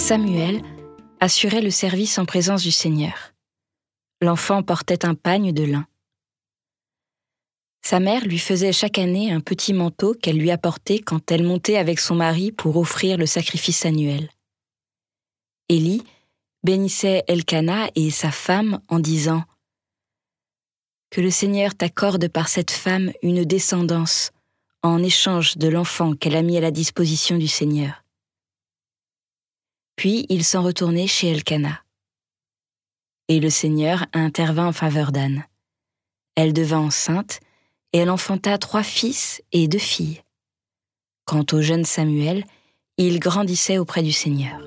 Samuel assurait le service en présence du Seigneur. L'enfant portait un pagne de lin. Sa mère lui faisait chaque année un petit manteau qu'elle lui apportait quand elle montait avec son mari pour offrir le sacrifice annuel. Élie bénissait Elkana et sa femme en disant Que le Seigneur t'accorde par cette femme une descendance en échange de l'enfant qu'elle a mis à la disposition du Seigneur. Puis il s'en retournait chez Elkana. Et le Seigneur intervint en faveur d'Anne. Elle devint enceinte et elle enfanta trois fils et deux filles. Quant au jeune Samuel, il grandissait auprès du Seigneur.